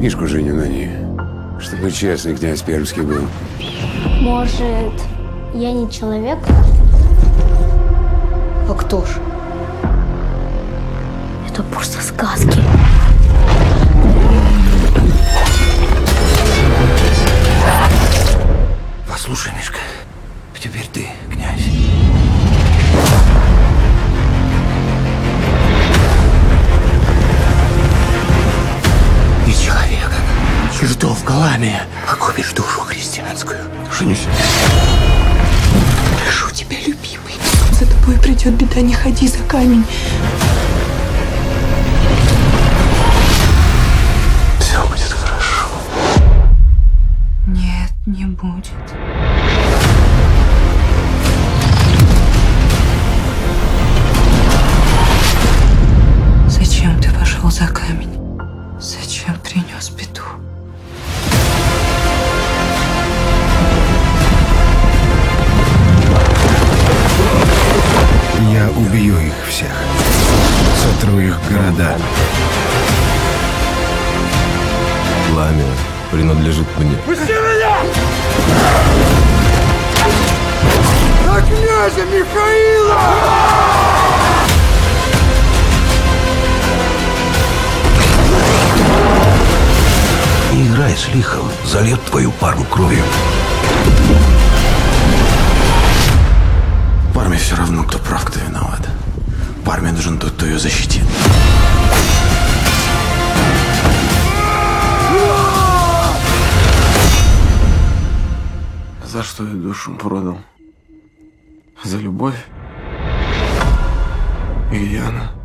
Мишку женю на ней. Чтобы честный князь Пермский был. Может, я не человек? А кто ж? Это просто сказки. Послушай, Мишка, теперь ты князь. Что в Галамия погубишь душу христианскую. Женись. Прошу тебя, любимый. За тобой придет беда, не ходи за камень. Их всех. Сотру их города. Пламя принадлежит мне. Не играй с лихом, зальет твою пару кровью. Парме все равно, кто прав, кто виноват. Парме нужен тот, кто ее защитит. За что я душу продал? За любовь? И Яна?